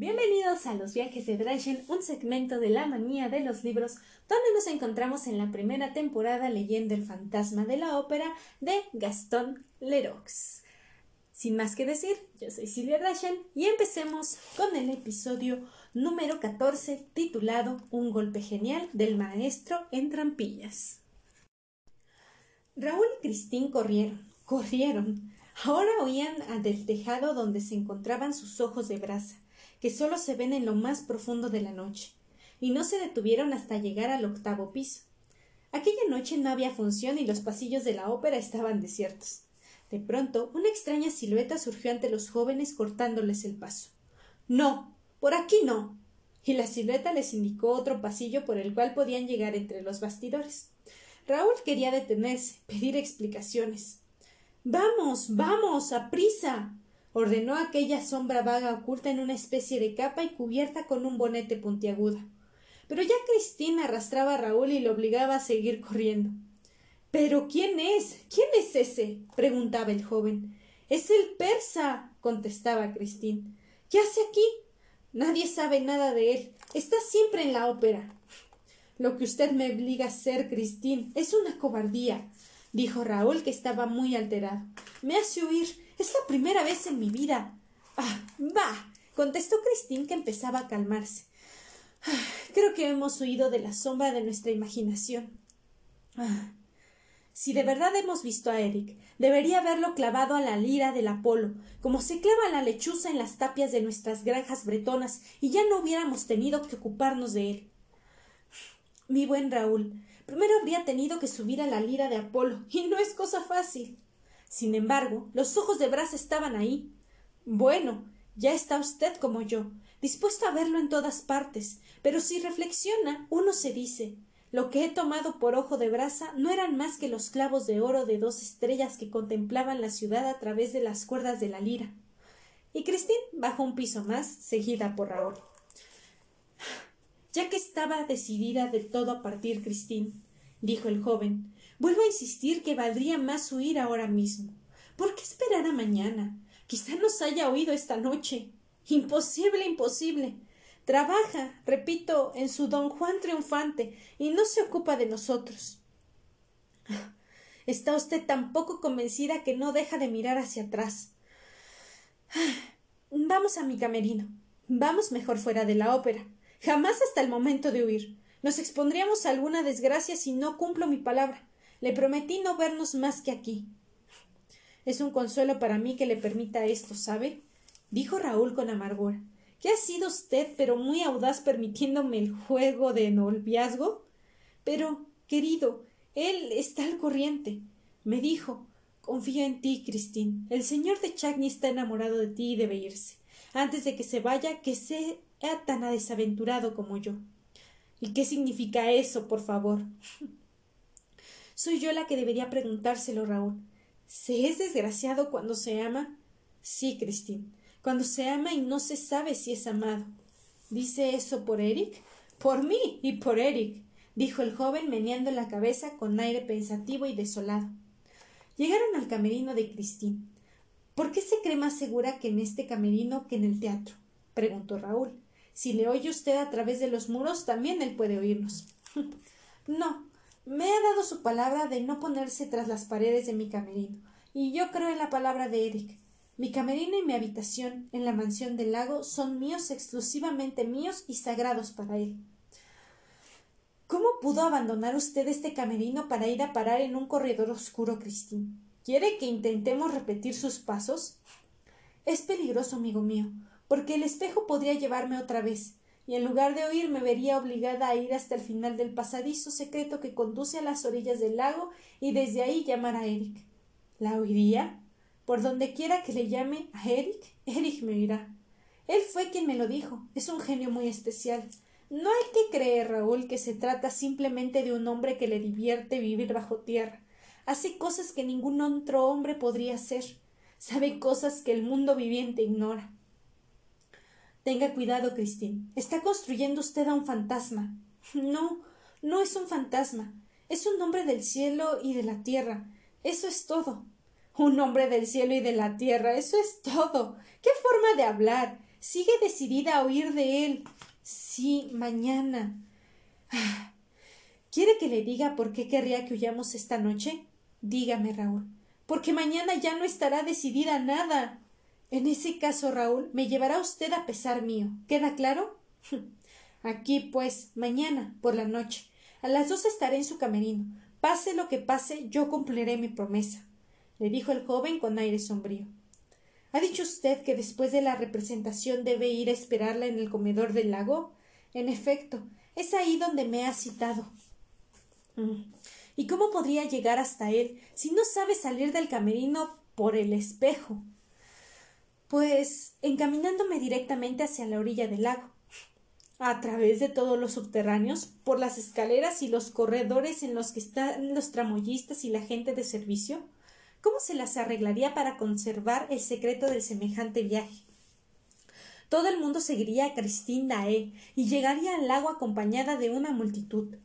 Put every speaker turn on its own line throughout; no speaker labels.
Bienvenidos a los viajes de Drachen, un segmento de la manía de los libros, donde nos encontramos en la primera temporada leyendo El fantasma de la ópera de Gaston Leroux. Sin más que decir, yo soy Silvia Drachen y empecemos con el episodio número 14 titulado Un golpe genial del maestro en trampillas. Raúl y Cristín corrieron, corrieron. Ahora oían del tejado donde se encontraban sus ojos de brasa que solo se ven en lo más profundo de la noche, y no se detuvieron hasta llegar al octavo piso. Aquella noche no había función y los pasillos de la ópera estaban desiertos. De pronto, una extraña silueta surgió ante los jóvenes cortándoles el paso. No. por aquí no. Y la silueta les indicó otro pasillo por el cual podían llegar entre los bastidores. Raúl quería detenerse, pedir explicaciones. Vamos, vamos, a prisa ordenó aquella sombra vaga oculta en una especie de capa y cubierta con un bonete puntiagudo. Pero ya Cristina arrastraba a Raúl y lo obligaba a seguir corriendo. ¿Pero quién es? ¿Quién es ese? preguntaba el joven. Es el persa, contestaba Cristín. ¿Qué hace aquí? Nadie sabe nada de él. Está siempre en la ópera. Lo que usted me obliga a hacer, Cristín, es una cobardía, dijo Raúl, que estaba muy alterado. Me hace huir es la primera vez en mi vida. Ah, va. contestó Cristín, que empezaba a calmarse. Ah, creo que hemos huido de la sombra de nuestra imaginación. Ah, si de verdad hemos visto a Eric, debería haberlo clavado a la lira del Apolo, como se clava la lechuza en las tapias de nuestras granjas bretonas, y ya no hubiéramos tenido que ocuparnos de él. Mi buen Raúl, primero habría tenido que subir a la lira de Apolo, y no es cosa fácil. Sin embargo, los ojos de Bras estaban ahí. Bueno, ya está usted como yo, dispuesto a verlo en todas partes, pero si reflexiona, uno se dice lo que he tomado por ojo de brasa no eran más que los clavos de oro de dos estrellas que contemplaban la ciudad a través de las cuerdas de la lira. Y Cristín bajó un piso más, seguida por Raúl. Ya que estaba decidida de todo a partir Cristín, dijo el joven, Vuelvo a insistir que valdría más huir ahora mismo. ¿Por qué esperar a mañana? Quizá nos haya oído esta noche. Imposible, imposible. Trabaja, repito, en su don Juan triunfante y no se ocupa de nosotros. Está usted tan poco convencida que no deja de mirar hacia atrás. Vamos a mi camerino. Vamos mejor fuera de la ópera. Jamás hasta el momento de huir. Nos expondríamos a alguna desgracia si no cumplo mi palabra. Le prometí no vernos más que aquí. Es un consuelo para mí que le permita esto, ¿sabe? dijo Raúl con amargura. ¿Qué ha sido usted, pero muy audaz, permitiéndome el juego de noviazgo? Pero, querido, él está al corriente. Me dijo Confío en ti, Cristín. El señor de Chagny está enamorado de ti y debe irse. Antes de que se vaya, que sea tan desaventurado como yo. ¿Y qué significa eso, por favor? Soy yo la que debería preguntárselo, Raúl. ¿Se es desgraciado cuando se ama? Sí, Cristín. Cuando se ama y no se sabe si es amado. ¿Dice eso por Eric? Por mí y por Eric, dijo el joven meneando la cabeza con aire pensativo y desolado. Llegaron al camerino de Cristín. ¿Por qué se cree más segura que en este camerino que en el teatro? preguntó Raúl. Si le oye usted a través de los muros, también él puede oírnos. no, me ha dado su palabra de no ponerse tras las paredes de mi camerino, y yo creo en la palabra de Eric. Mi camerino y mi habitación en la mansión del lago son míos exclusivamente míos y sagrados para él. ¿Cómo pudo abandonar usted este camerino para ir a parar en un corredor oscuro, Cristín? ¿Quiere que intentemos repetir sus pasos? Es peligroso, amigo mío, porque el espejo podría llevarme otra vez, y en lugar de oír me vería obligada a ir hasta el final del pasadizo secreto que conduce a las orillas del lago y desde ahí llamar a Eric. ¿La oiría? Por donde quiera que le llame a Eric, Eric me oirá. Él fue quien me lo dijo. Es un genio muy especial. No hay que creer, Raúl, que se trata simplemente de un hombre que le divierte vivir bajo tierra. Hace cosas que ningún otro hombre podría hacer. Sabe cosas que el mundo viviente ignora. Tenga cuidado, Cristín. Está construyendo usted a un fantasma. No, no es un fantasma. Es un hombre del cielo y de la tierra. Eso es todo. Un hombre del cielo y de la tierra. Eso es todo. ¿Qué forma de hablar? Sigue decidida a huir de él. Sí, mañana. ¿Quiere que le diga por qué querría que huyamos esta noche? Dígame, Raúl. Porque mañana ya no estará decidida nada. En ese caso, Raúl, me llevará usted a pesar mío. ¿Queda claro? Aquí, pues, mañana, por la noche. A las dos estaré en su camerino. Pase lo que pase, yo cumpliré mi promesa, le dijo el joven con aire sombrío. ¿Ha dicho usted que después de la representación debe ir a esperarla en el comedor del lago? En efecto, es ahí donde me ha citado. Mm. ¿Y cómo podría llegar hasta él si no sabe salir del camerino por el espejo? Pues encaminándome directamente hacia la orilla del lago a través de todos los subterráneos, por las escaleras y los corredores en los que están los tramoyistas y la gente de servicio? ¿Cómo se las arreglaría para conservar el secreto del semejante viaje? Todo el mundo seguiría a Christine Dae y llegaría al lago acompañada de una multitud.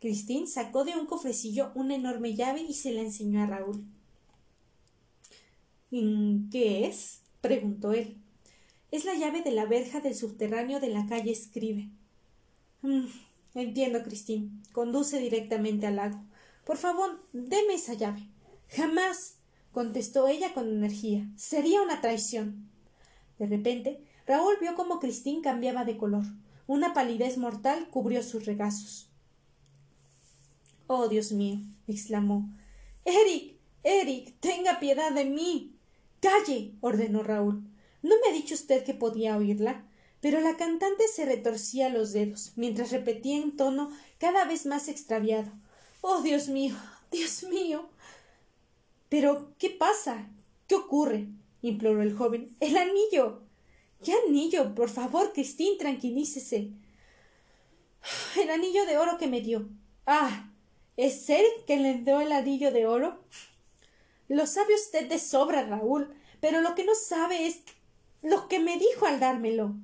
Christine sacó de un cofrecillo una enorme llave y se la enseñó a Raúl. ¿Qué es? preguntó él. Es la llave de la verja del subterráneo de la calle Escribe. Mm, entiendo, Cristín. Conduce directamente al lago. Por favor, deme esa llave. Jamás. contestó ella con energía. Sería una traición. De repente, Raúl vio cómo Cristín cambiaba de color. Una palidez mortal cubrió sus regazos. Oh, Dios mío. exclamó. Eric. Eric. tenga piedad de mí. Calle. ordenó Raúl. ¿No me ha dicho usted que podía oírla? Pero la cantante se retorcía los dedos, mientras repetía en tono cada vez más extraviado Oh, Dios mío. Dios mío. Pero. ¿qué pasa? ¿Qué ocurre? imploró el joven. El anillo. ¿Qué anillo? Por favor, Cristín, tranquilícese. El anillo de oro que me dio. Ah. ¿Es él que le dio el anillo de oro? Lo sabe usted de sobra, Raúl, pero lo que no sabe es lo que me dijo al dármelo.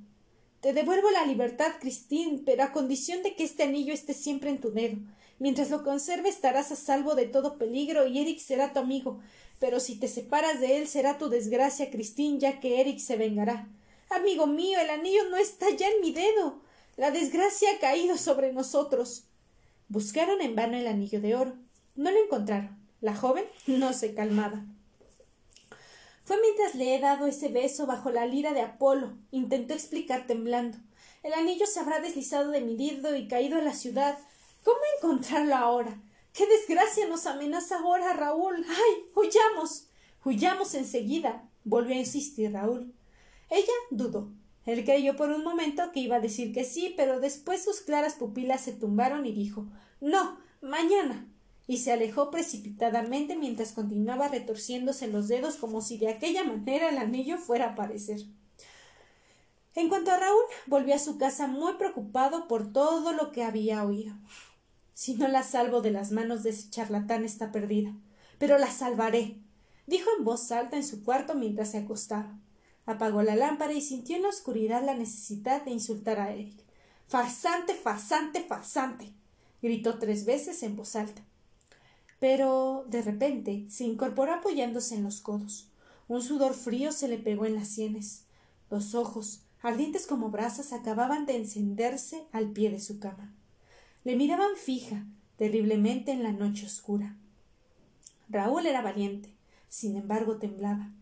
Te devuelvo la libertad, Cristín, pero a condición de que este anillo esté siempre en tu dedo. Mientras lo conserve estarás a salvo de todo peligro y Eric será tu amigo. Pero si te separas de él será tu desgracia, Cristín, ya que Eric se vengará. Amigo mío, el anillo no está ya en mi dedo. La desgracia ha caído sobre nosotros. Buscaron en vano el anillo de oro. No lo encontraron. La joven no se calmaba. Fue mientras le he dado ese beso bajo la lira de Apolo, intentó explicar temblando. El anillo se habrá deslizado de mi dedo y caído a la ciudad. ¿Cómo encontrarlo ahora? ¡Qué desgracia nos amenaza ahora, Raúl! ¡Ay! huyamos. huyamos enseguida. volvió a insistir Raúl. Ella dudó. Él creyó por un momento que iba a decir que sí, pero después sus claras pupilas se tumbaron y dijo No, mañana y se alejó precipitadamente mientras continuaba retorciéndose los dedos como si de aquella manera el anillo fuera a aparecer. En cuanto a Raúl, volvió a su casa muy preocupado por todo lo que había oído. Si no la salvo de las manos de ese charlatán está perdida. Pero la salvaré. dijo en voz alta en su cuarto mientras se acostaba. Apagó la lámpara y sintió en la oscuridad la necesidad de insultar a Eric. Farsante, farsante, farsante. gritó tres veces en voz alta pero de repente se incorporó apoyándose en los codos. Un sudor frío se le pegó en las sienes. Los ojos, ardientes como brasas, acababan de encenderse al pie de su cama. Le miraban fija, terriblemente en la noche oscura. Raúl era valiente, sin embargo temblaba.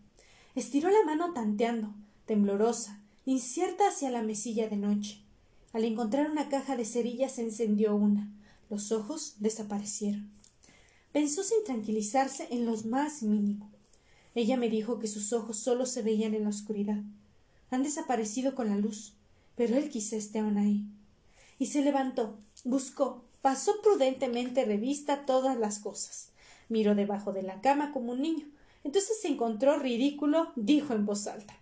Estiró la mano tanteando, temblorosa, incierta hacia la mesilla de noche. Al encontrar una caja de cerillas encendió una. Los ojos desaparecieron. Pensó sin tranquilizarse en lo más mínimo. Ella me dijo que sus ojos solo se veían en la oscuridad. Han desaparecido con la luz, pero él quizá esté aún ahí. Y se levantó, buscó, pasó prudentemente revista todas las cosas. Miró debajo de la cama como un niño. Entonces se encontró ridículo, dijo en voz alta.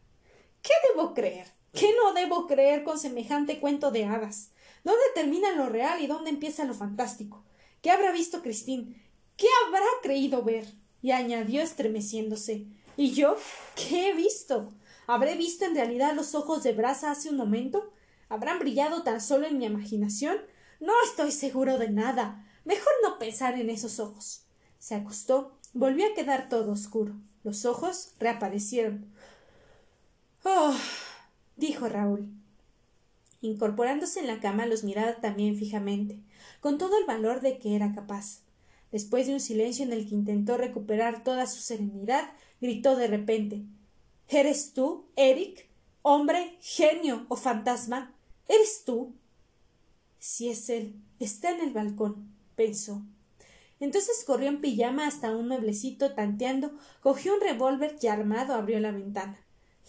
¿Qué debo creer? ¿Qué no debo creer con semejante cuento de hadas? ¿Dónde termina lo real y dónde empieza lo fantástico? ¿Qué habrá visto Cristín? ¿Qué habrá creído ver? y añadió estremeciéndose. ¿Y yo? ¿Qué he visto? ¿Habré visto en realidad los ojos de Brasa hace un momento? ¿Habrán brillado tan solo en mi imaginación? No estoy seguro de nada. Mejor no pensar en esos ojos. Se acostó. Volvió a quedar todo oscuro. Los ojos reaparecieron. Oh. dijo Raúl. Incorporándose en la cama los miraba también fijamente, con todo el valor de que era capaz. Después de un silencio en el que intentó recuperar toda su serenidad, gritó de repente ¿Eres tú, Eric? ¿Hombre, genio o fantasma? ¿Eres tú? Si es él, está en el balcón, pensó. Entonces corrió en pijama hasta un mueblecito tanteando, cogió un revólver y armado abrió la ventana.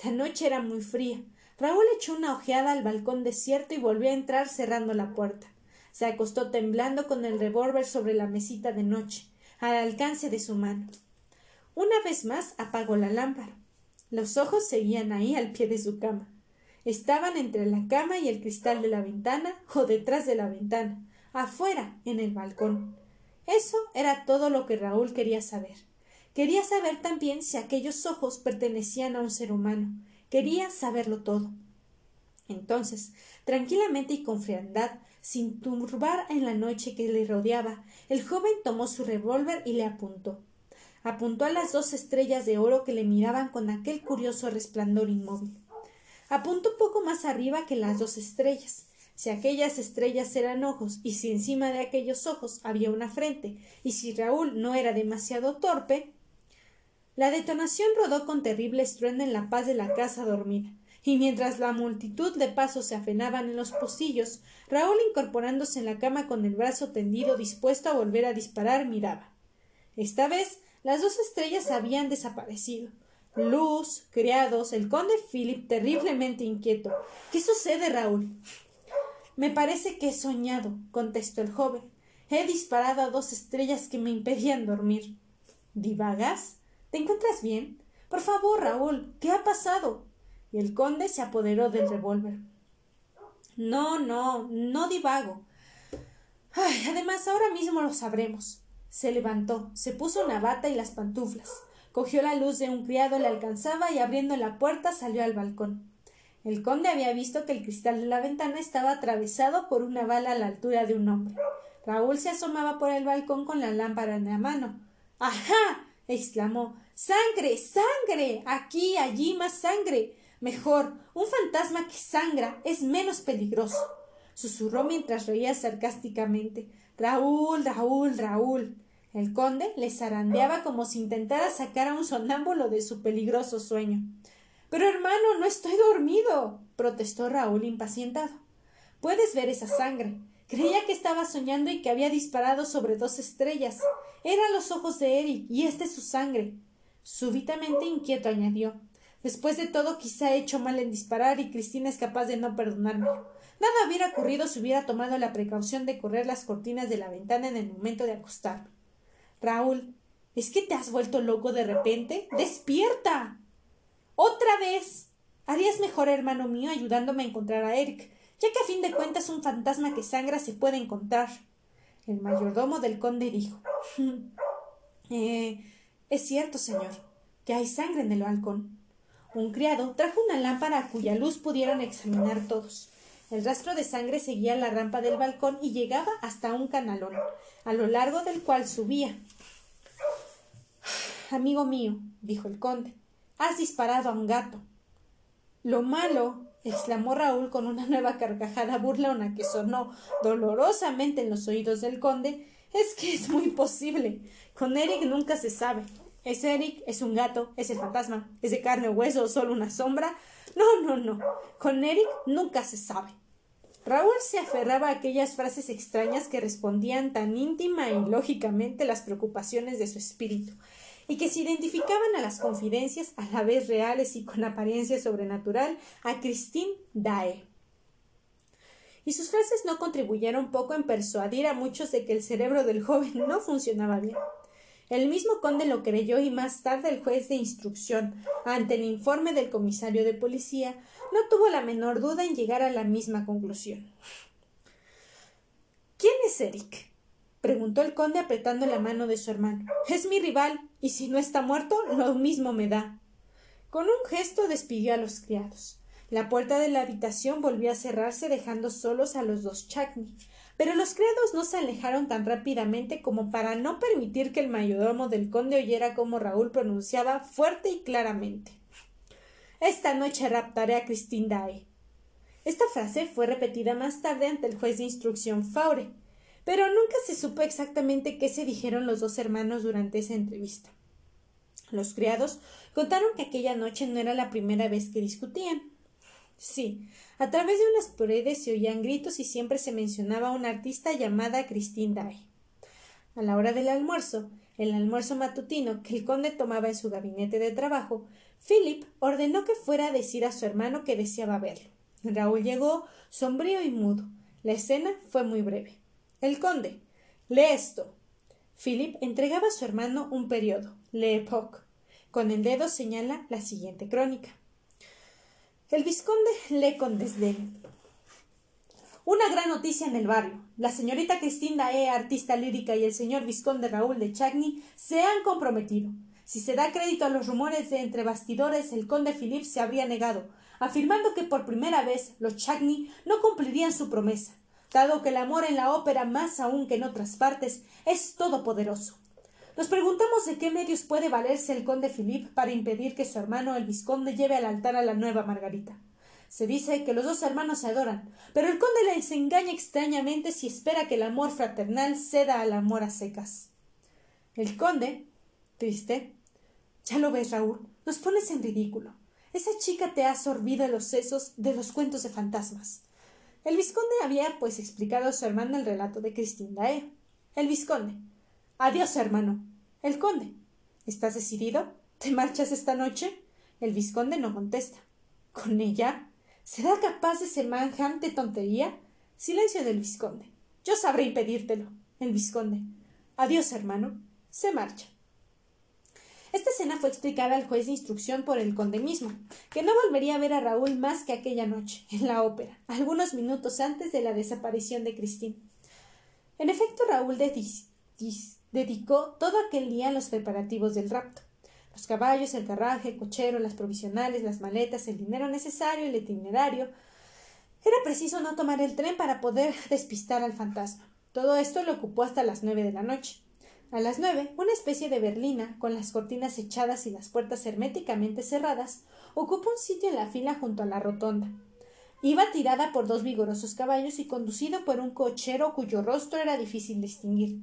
La noche era muy fría. Raúl echó una ojeada al balcón desierto y volvió a entrar cerrando la puerta. Se acostó temblando con el revólver sobre la mesita de noche, al alcance de su mano. Una vez más apagó la lámpara. Los ojos seguían ahí al pie de su cama. Estaban entre la cama y el cristal de la ventana o detrás de la ventana, afuera, en el balcón. Eso era todo lo que Raúl quería saber. Quería saber también si aquellos ojos pertenecían a un ser humano. Quería saberlo todo. Entonces, tranquilamente y con frialdad, sin turbar en la noche que le rodeaba, el joven tomó su revólver y le apuntó. Apuntó a las dos estrellas de oro que le miraban con aquel curioso resplandor inmóvil. Apuntó un poco más arriba que las dos estrellas. Si aquellas estrellas eran ojos y si encima de aquellos ojos había una frente y si Raúl no era demasiado torpe. La detonación rodó con terrible estruendo en la paz de la casa dormida y mientras la multitud de pasos se afenaban en los pocillos, Raúl, incorporándose en la cama con el brazo tendido dispuesto a volver a disparar, miraba. Esta vez las dos estrellas habían desaparecido. Luz, criados, el conde Philip terriblemente inquieto. ¿Qué sucede, Raúl? Me parece que he soñado, contestó el joven. He disparado a dos estrellas que me impedían dormir. ¿Divagas? ¿Te encuentras bien? Por favor, Raúl, ¿qué ha pasado? Y el conde se apoderó del revólver. No, no, no divago. Ay, además, ahora mismo lo sabremos. Se levantó, se puso una bata y las pantuflas. Cogió la luz de un criado, le alcanzaba y abriendo la puerta salió al balcón. El conde había visto que el cristal de la ventana estaba atravesado por una bala a la altura de un hombre. Raúl se asomaba por el balcón con la lámpara en la mano. ¡Ajá! exclamó. ¡Sangre! ¡Sangre! Aquí, allí, más sangre. Mejor, un fantasma que sangra es menos peligroso. susurró mientras reía sarcásticamente. Raúl, Raúl, Raúl. El conde le zarandeaba como si intentara sacar a un sonámbulo de su peligroso sueño. Pero hermano, no estoy dormido. protestó Raúl impacientado. Puedes ver esa sangre. Creía que estaba soñando y que había disparado sobre dos estrellas. Eran los ojos de Eric y este es su sangre. Súbitamente inquieto añadió Después de todo, quizá he hecho mal en disparar y Cristina es capaz de no perdonarme. Nada hubiera ocurrido si hubiera tomado la precaución de correr las cortinas de la ventana en el momento de acostarme. Raúl, ¿es que te has vuelto loco de repente? ¡Despierta! ¡Otra vez! Harías mejor, hermano mío, ayudándome a encontrar a Eric, ya que a fin de cuentas un fantasma que sangra se puede encontrar. El mayordomo del conde dijo. eh, es cierto, señor, que hay sangre en el balcón. Un criado trajo una lámpara a cuya luz pudieron examinar todos. El rastro de sangre seguía la rampa del balcón y llegaba hasta un canalón, a lo largo del cual subía. Amigo mío, dijo el conde, has disparado a un gato. Lo malo, exclamó Raúl con una nueva carcajada burlona que sonó dolorosamente en los oídos del conde, es que es muy posible. Con Eric nunca se sabe. ¿Es Eric? ¿Es un gato? ¿Es el fantasma? ¿Es de carne o hueso solo una sombra? No, no, no. Con Eric nunca se sabe. Raúl se aferraba a aquellas frases extrañas que respondían tan íntima y lógicamente las preocupaciones de su espíritu, y que se identificaban a las confidencias, a la vez reales y con apariencia sobrenatural, a Christine Dae. Y sus frases no contribuyeron poco en persuadir a muchos de que el cerebro del joven no funcionaba bien. El mismo conde lo creyó y más tarde el juez de instrucción, ante el informe del comisario de policía, no tuvo la menor duda en llegar a la misma conclusión. ¿Quién es Eric? preguntó el conde apretando la mano de su hermano. Es mi rival, y si no está muerto, lo mismo me da. Con un gesto despidió a los criados. La puerta de la habitación volvió a cerrarse dejando solos a los dos Chacni. Pero los criados no se alejaron tan rápidamente como para no permitir que el mayordomo del conde oyera cómo Raúl pronunciaba fuerte y claramente Esta noche raptaré a Christine Daae. Esta frase fue repetida más tarde ante el juez de instrucción Faure, pero nunca se supo exactamente qué se dijeron los dos hermanos durante esa entrevista. Los criados contaron que aquella noche no era la primera vez que discutían. Sí, a través de unas paredes se oían gritos y siempre se mencionaba a una artista llamada Christine Daae. A la hora del almuerzo, el almuerzo matutino que el conde tomaba en su gabinete de trabajo, Philip ordenó que fuera a decir a su hermano que deseaba verlo. Raúl llegó sombrío y mudo. La escena fue muy breve. El conde. Lee esto. Philip entregaba a su hermano un periodo, Le Époque. Con el dedo señala la siguiente crónica. El vizconde lee con desdén. Una gran noticia en el barrio. La señorita Cristina E., artista lírica, y el señor vizconde Raúl de Chagny se han comprometido. Si se da crédito a los rumores de entre bastidores, el conde Philip se habría negado, afirmando que por primera vez los Chagny no cumplirían su promesa, dado que el amor en la ópera, más aún que en otras partes, es todopoderoso. Nos preguntamos de qué medios puede valerse el conde Philip para impedir que su hermano el vizconde lleve al altar a la nueva Margarita. Se dice que los dos hermanos se adoran, pero el conde les engaña extrañamente si espera que el amor fraternal ceda al amor a secas. El conde, triste, ya lo ves, Raúl, nos pones en ridículo. Esa chica te ha sorbido los sesos de los cuentos de fantasmas. El vizconde había, pues, explicado a su hermano el relato de Cristina Dae. El vizconde. Adiós, hermano. El conde. ¿Estás decidido? ¿Te marchas esta noche? El vizconde no contesta. ¿Con ella? ¿Será capaz de semejante tontería? Silencio del vizconde. Yo sabré impedírtelo. El vizconde. Adiós, hermano. Se marcha. Esta escena fue explicada al juez de instrucción por el conde mismo, que no volvería a ver a Raúl más que aquella noche, en la ópera, algunos minutos antes de la desaparición de Cristín. En efecto, Raúl dedicó todo aquel día a los preparativos del rapto. Los caballos, el carraje, el cochero, las provisionales, las maletas, el dinero necesario, el itinerario. Era preciso no tomar el tren para poder despistar al fantasma. Todo esto lo ocupó hasta las nueve de la noche. A las nueve, una especie de berlina, con las cortinas echadas y las puertas herméticamente cerradas, ocupó un sitio en la fila junto a la rotonda. Iba tirada por dos vigorosos caballos y conducido por un cochero cuyo rostro era difícil distinguir.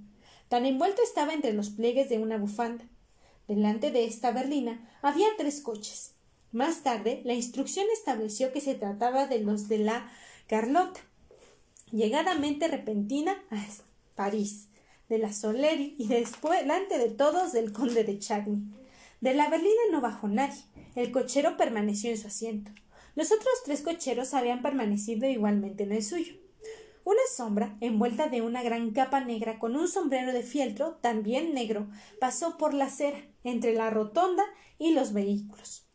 Tan envuelto estaba entre los pliegues de una bufanda. Delante de esta berlina había tres coches. Más tarde, la instrucción estableció que se trataba de los de la Carlota, llegadamente repentina a París, de la Soleri y después, delante de todos, del conde de Chagny. De la berlina no bajó nadie. El cochero permaneció en su asiento. Los otros tres cocheros habían permanecido igualmente en el suyo. Una sombra, envuelta de una gran capa negra con un sombrero de fieltro, también negro, pasó por la acera, entre la rotonda y los vehículos.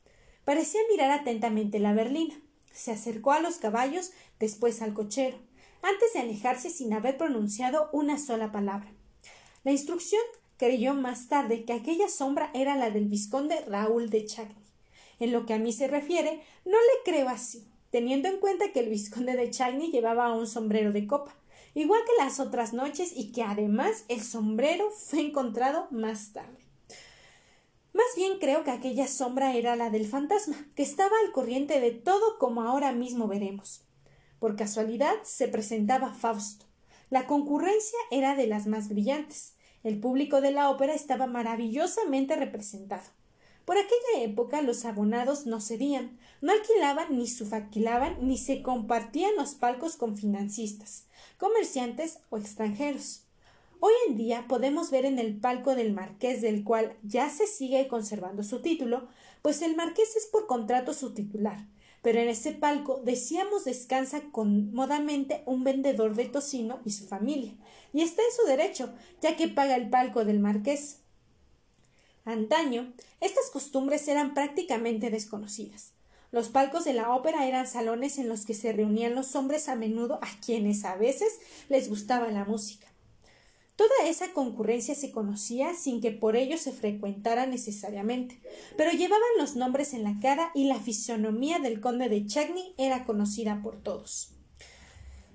Parecía mirar atentamente la berlina. Se acercó a los caballos, después al cochero, antes de alejarse sin haber pronunciado una sola palabra. La instrucción creyó más tarde que aquella sombra era la del vizconde Raúl de Chagny. En lo que a mí se refiere, no le creo así teniendo en cuenta que el vizconde de Chagny llevaba un sombrero de copa, igual que las otras noches, y que además el sombrero fue encontrado más tarde. Más bien creo que aquella sombra era la del fantasma, que estaba al corriente de todo como ahora mismo veremos. Por casualidad se presentaba Fausto. La concurrencia era de las más brillantes. El público de la ópera estaba maravillosamente representado. Por aquella época los abonados no cedían, no alquilaban ni subalquilaban ni se compartían los palcos con financistas, comerciantes o extranjeros. Hoy en día podemos ver en el palco del marqués del cual ya se sigue conservando su título, pues el marqués es por contrato su titular, pero en ese palco decíamos descansa cómodamente un vendedor de tocino y su familia, y está en su derecho, ya que paga el palco del marqués. Antaño, estas costumbres eran prácticamente desconocidas. Los palcos de la ópera eran salones en los que se reunían los hombres a menudo a quienes a veces les gustaba la música. Toda esa concurrencia se conocía sin que por ello se frecuentara necesariamente, pero llevaban los nombres en la cara y la fisonomía del conde de Chagny era conocida por todos.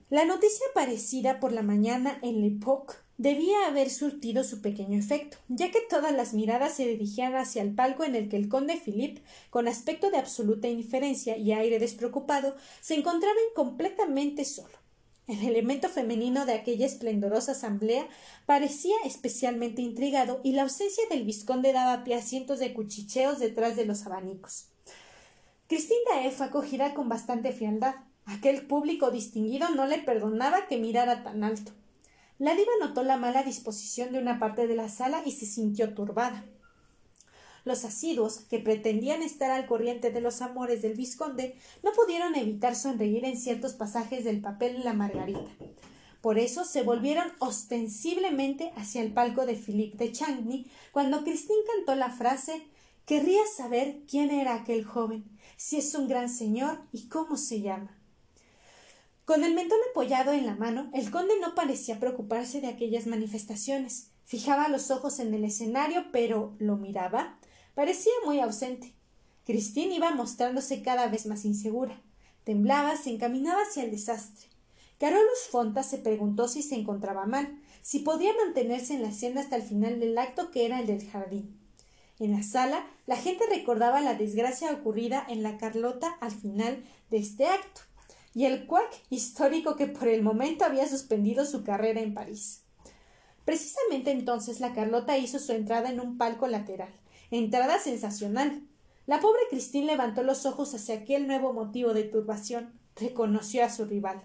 La noticia aparecida por la mañana en L'Époque debía haber surtido su pequeño efecto, ya que todas las miradas se dirigían hacia el palco en el que el conde Philip, con aspecto de absoluta indiferencia y aire despreocupado, se encontraba completamente solo. El elemento femenino de aquella esplendorosa asamblea parecía especialmente intrigado y la ausencia del vizconde daba pie a cientos de cuchicheos detrás de los abanicos. Cristina E. fue acogida con bastante frialdad. Aquel público distinguido no le perdonaba que mirara tan alto. La diva notó la mala disposición de una parte de la sala y se sintió turbada. Los asiduos, que pretendían estar al corriente de los amores del vizconde, no pudieron evitar sonreír en ciertos pasajes del papel la Margarita. Por eso se volvieron ostensiblemente hacia el palco de Philippe de Chagny cuando Christine cantó la frase Querría saber quién era aquel joven, si es un gran señor y cómo se llama. Con el mentón apoyado en la mano, el conde no parecía preocuparse de aquellas manifestaciones. Fijaba los ojos en el escenario, pero ¿lo miraba? Parecía muy ausente. Cristín iba mostrándose cada vez más insegura. Temblaba, se encaminaba hacia el desastre. Carolus Fonta se preguntó si se encontraba mal, si podía mantenerse en la escena hasta el final del acto que era el del jardín. En la sala, la gente recordaba la desgracia ocurrida en la Carlota al final de este acto, y el cuac histórico que por el momento había suspendido su carrera en París. Precisamente entonces la Carlota hizo su entrada en un palco lateral, Entrada sensacional. La pobre Cristín levantó los ojos hacia aquel nuevo motivo de turbación. Reconoció a su rival.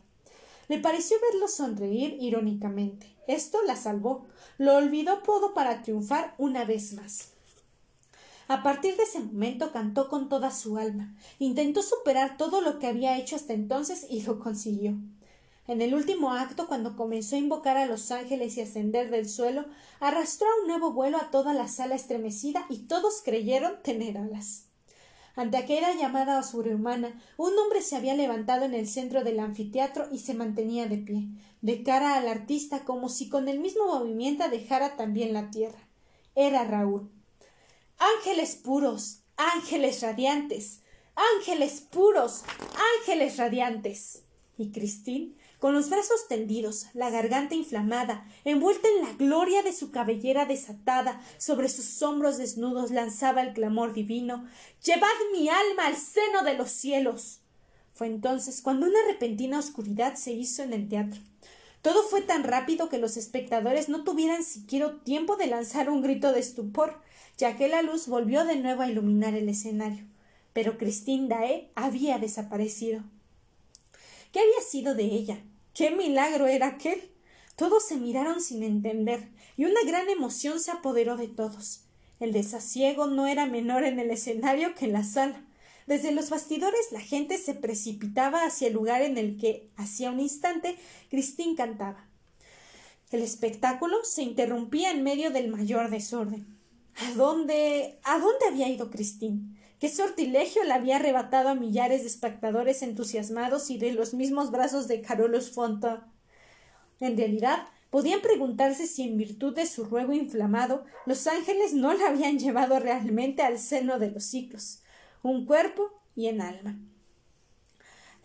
Le pareció verlo sonreír irónicamente. Esto la salvó. Lo olvidó todo para triunfar una vez más. A partir de ese momento cantó con toda su alma. Intentó superar todo lo que había hecho hasta entonces y lo consiguió. En el último acto, cuando comenzó a invocar a los ángeles y ascender del suelo, arrastró a un nuevo vuelo a toda la sala estremecida y todos creyeron tener alas. Ante aquella llamada sobrehumana, un hombre se había levantado en el centro del anfiteatro y se mantenía de pie, de cara al artista como si con el mismo movimiento dejara también la tierra. Era Raúl. Ángeles puros, ángeles radiantes, ángeles puros, ángeles radiantes. Y Cristín con los brazos tendidos, la garganta inflamada, envuelta en la gloria de su cabellera desatada, sobre sus hombros desnudos lanzaba el clamor divino Llevad mi alma al seno de los cielos. Fue entonces cuando una repentina oscuridad se hizo en el teatro. Todo fue tan rápido que los espectadores no tuvieran siquiera tiempo de lanzar un grito de estupor, ya que la luz volvió de nuevo a iluminar el escenario. Pero Christine Dae había desaparecido. ¿Qué había sido de ella? ¡Qué milagro era aquel! Todos se miraron sin entender, y una gran emoción se apoderó de todos. El desasiego no era menor en el escenario que en la sala. Desde los bastidores la gente se precipitaba hacia el lugar en el que, hacía un instante, Cristín cantaba. El espectáculo se interrumpía en medio del mayor desorden. ¿A dónde? ¿A dónde había ido Cristín? ¿Qué sortilegio le había arrebatado a millares de espectadores entusiasmados y de los mismos brazos de Carolus Fonta? En realidad, podían preguntarse si en virtud de su ruego inflamado los ángeles no la habían llevado realmente al seno de los ciclos, un cuerpo y en alma.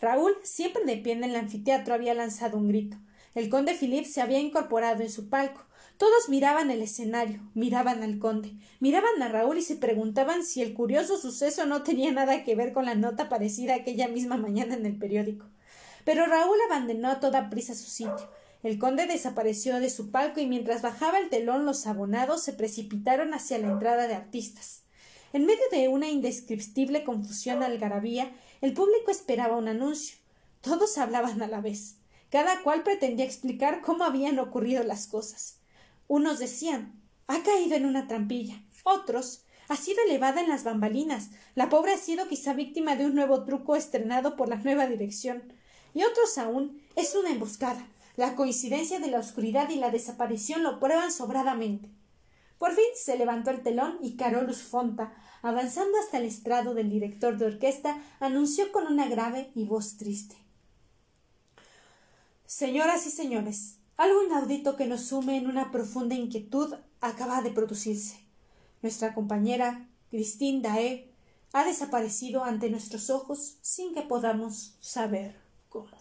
Raúl, siempre de pie en el anfiteatro, había lanzado un grito. El conde Philip se había incorporado en su palco. Todos miraban el escenario, miraban al conde, miraban a Raúl y se preguntaban si el curioso suceso no tenía nada que ver con la nota parecida aquella misma mañana en el periódico. Pero Raúl abandonó a toda prisa su sitio. El conde desapareció de su palco y mientras bajaba el telón los abonados se precipitaron hacia la entrada de artistas. En medio de una indescriptible confusión algarabía, el público esperaba un anuncio. Todos hablaban a la vez. Cada cual pretendía explicar cómo habían ocurrido las cosas. Unos decían ha caído en una trampilla. Otros ha sido elevada en las bambalinas. La pobre ha sido quizá víctima de un nuevo truco estrenado por la nueva dirección. Y otros aún es una emboscada. La coincidencia de la oscuridad y la desaparición lo prueban sobradamente. Por fin se levantó el telón y Carolus Fonta, avanzando hasta el estrado del director de orquesta, anunció con una grave y voz triste. Señoras y señores, algo inaudito que nos sume en una profunda inquietud acaba de producirse. Nuestra compañera, Christine Dae, ha desaparecido ante nuestros ojos sin que podamos saber cómo.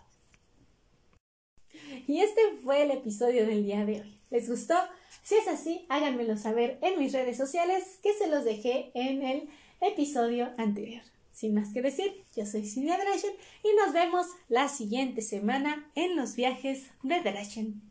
Y este fue el episodio del día de hoy. ¿Les gustó? Si es así, háganmelo saber en mis redes sociales que se los dejé en el episodio anterior. Sin más que decir, yo soy Silvia Drachen y nos vemos la siguiente semana en los viajes de Drachen.